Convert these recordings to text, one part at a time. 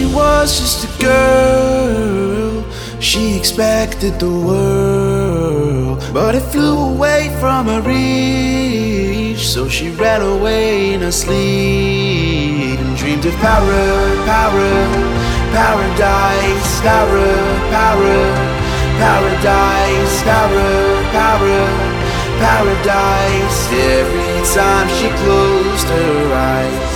she was just a girl, she expected the world. But it flew away from her reach, so she ran away in her sleep and dreamed of power, power, paradise, power, power, paradise, power, power, paradise. Every time she closed her eyes.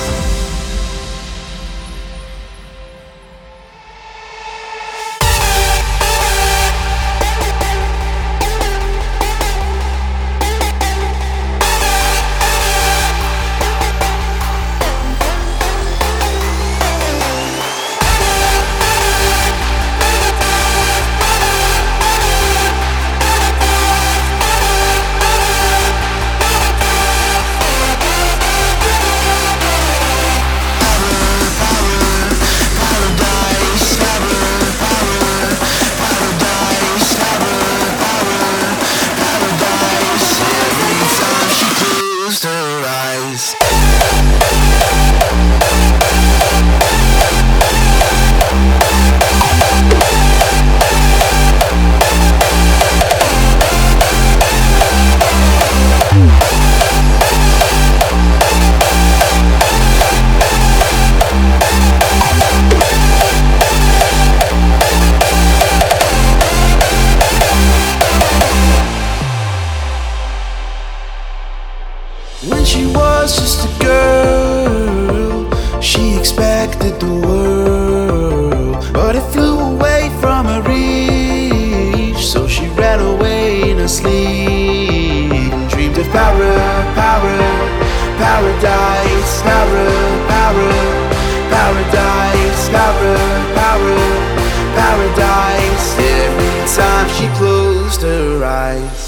Closed her eyes.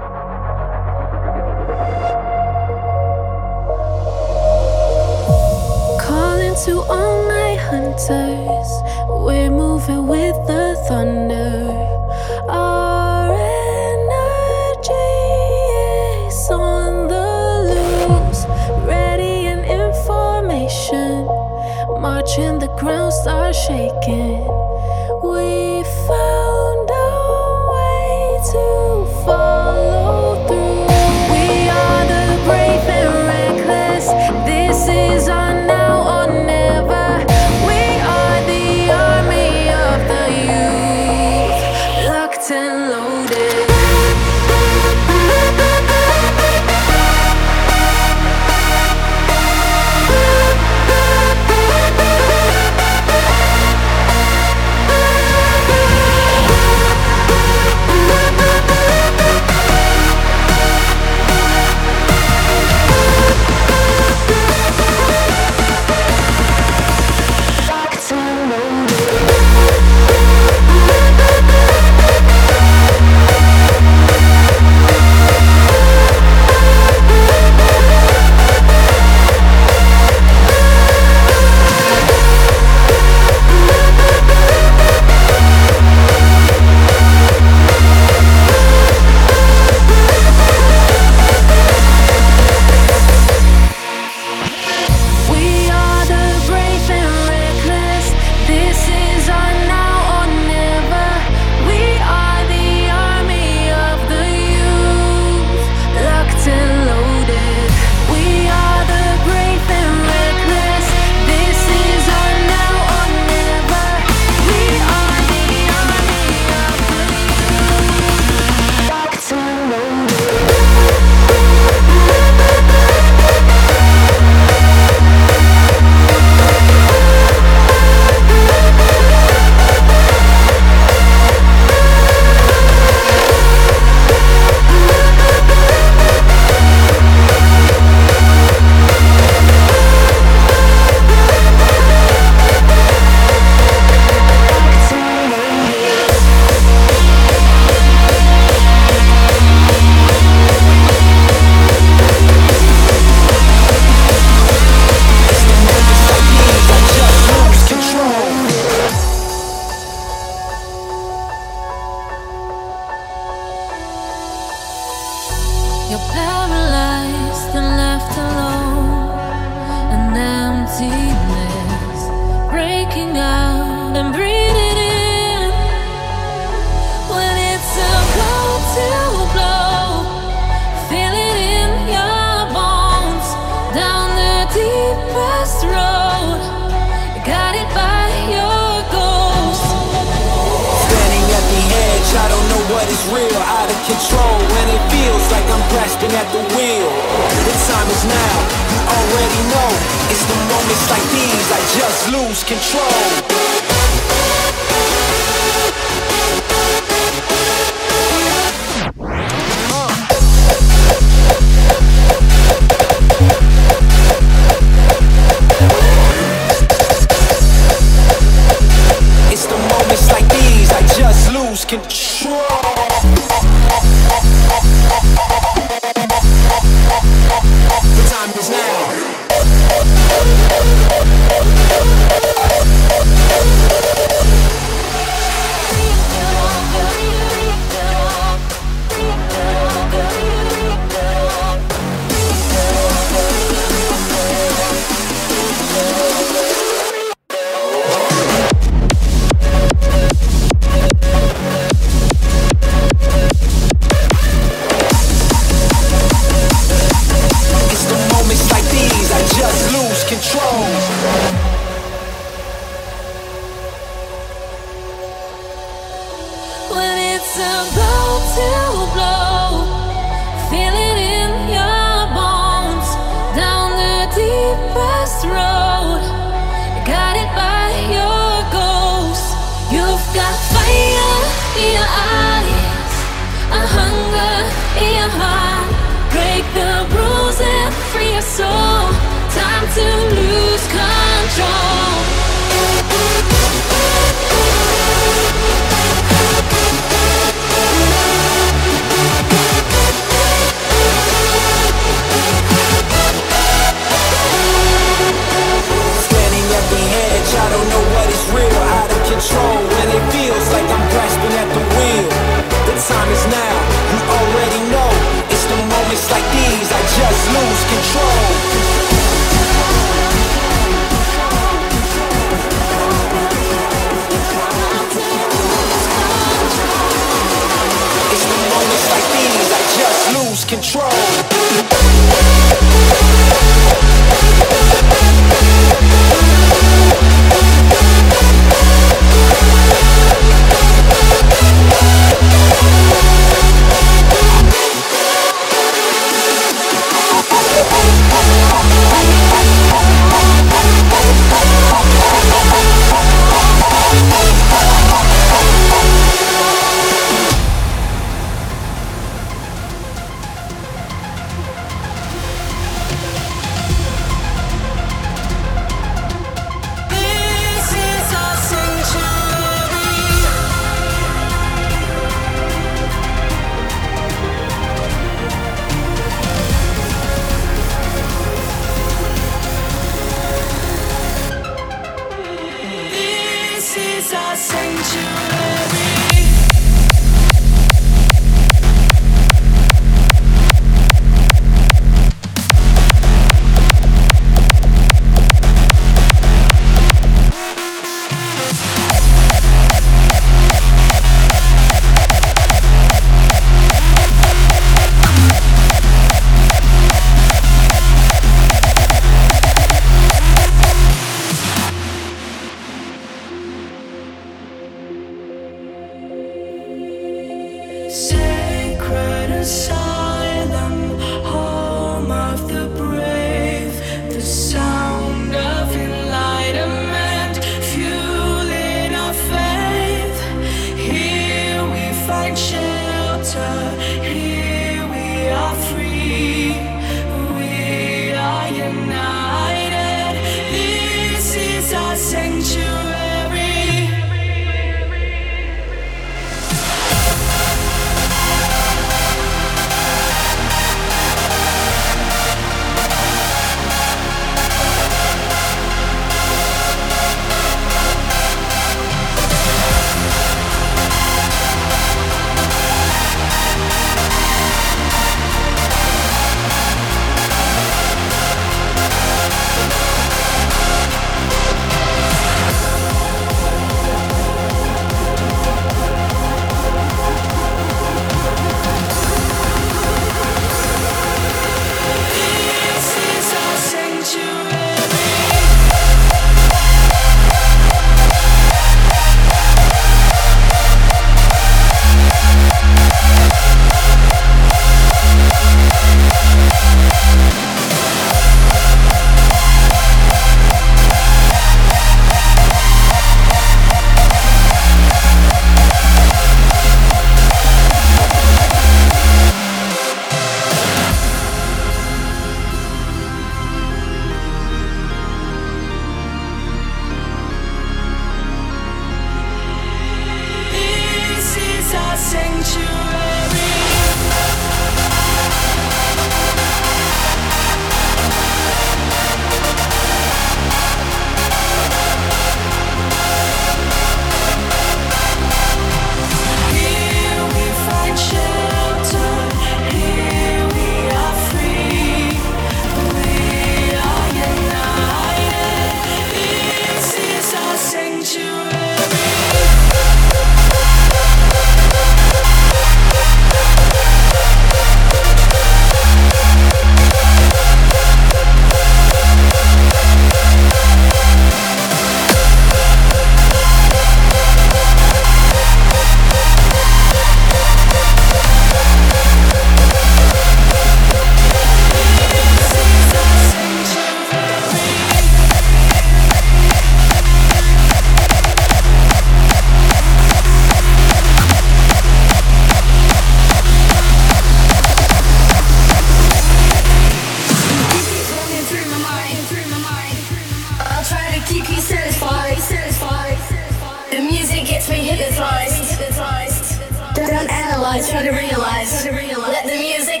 Realize, try to realize, try to realize. Let the music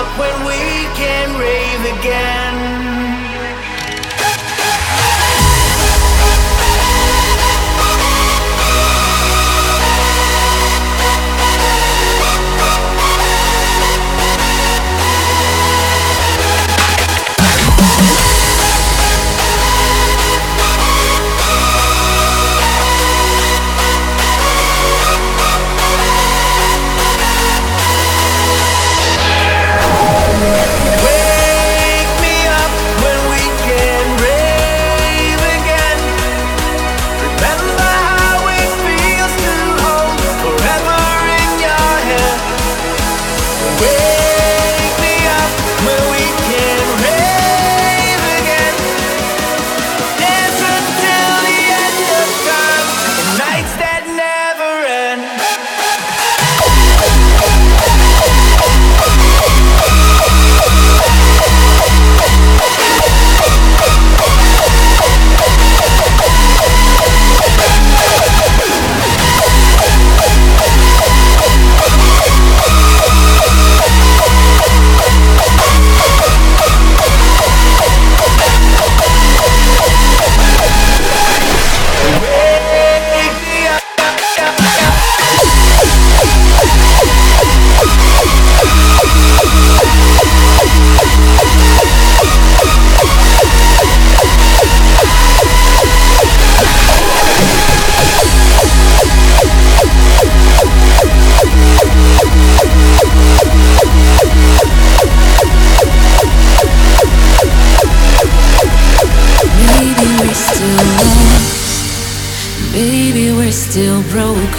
up when we can rave again.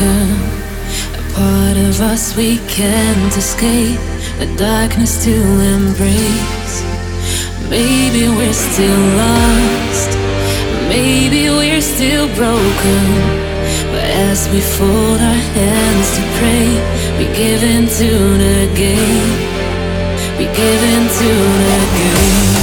Broken. A part of us we can't escape, a darkness to embrace. Maybe we're still lost, maybe we're still broken. But as we fold our hands to pray, we give in to the game, we give in to the game.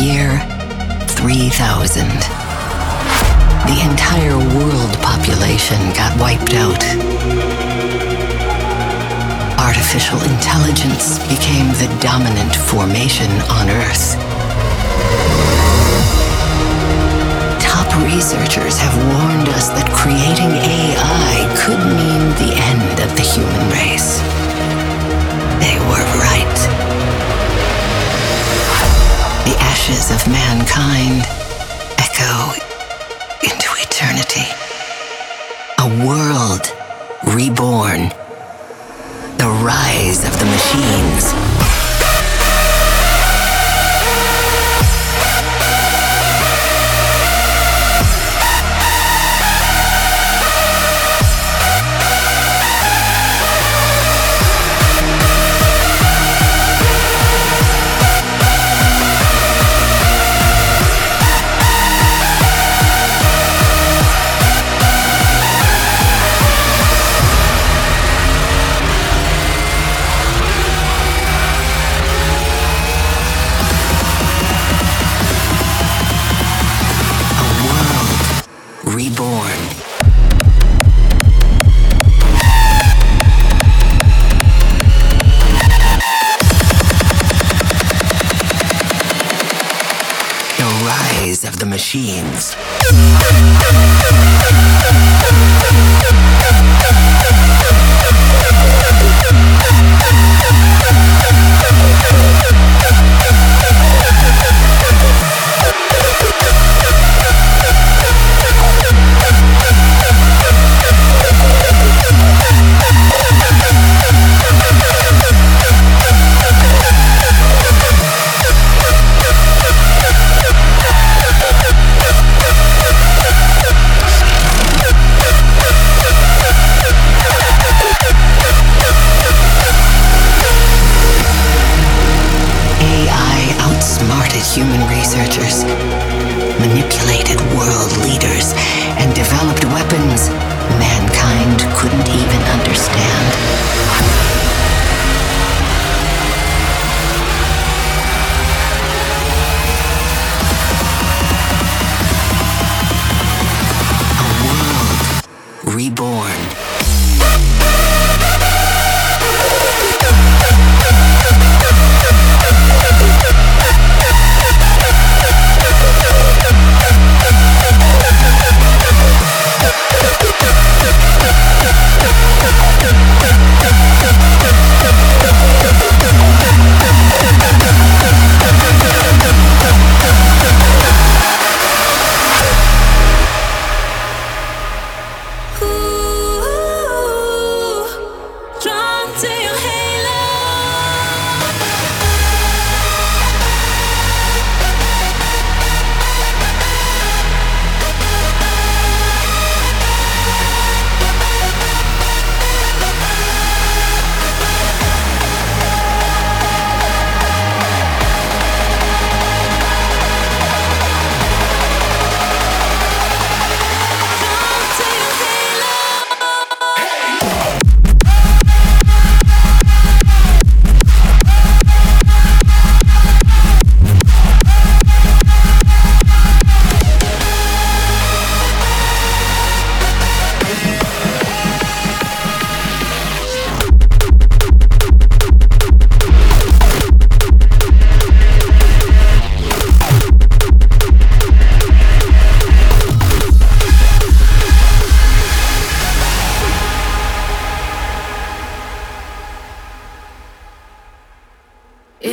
year 3000. The entire world population got wiped out. Artificial intelligence became the dominant formation on Earth. Top researchers have warned us that creating AI could mean the end of the human race. They were right. The ashes of mankind echo into eternity. A world reborn. The rise of the machines. when you can.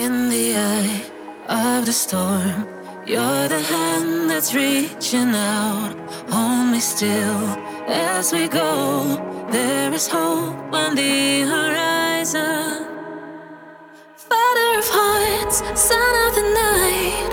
Son of the storm, you're the hand that's reaching out. Only still as we go, there is hope on the horizon. Father of hearts, sun of the night.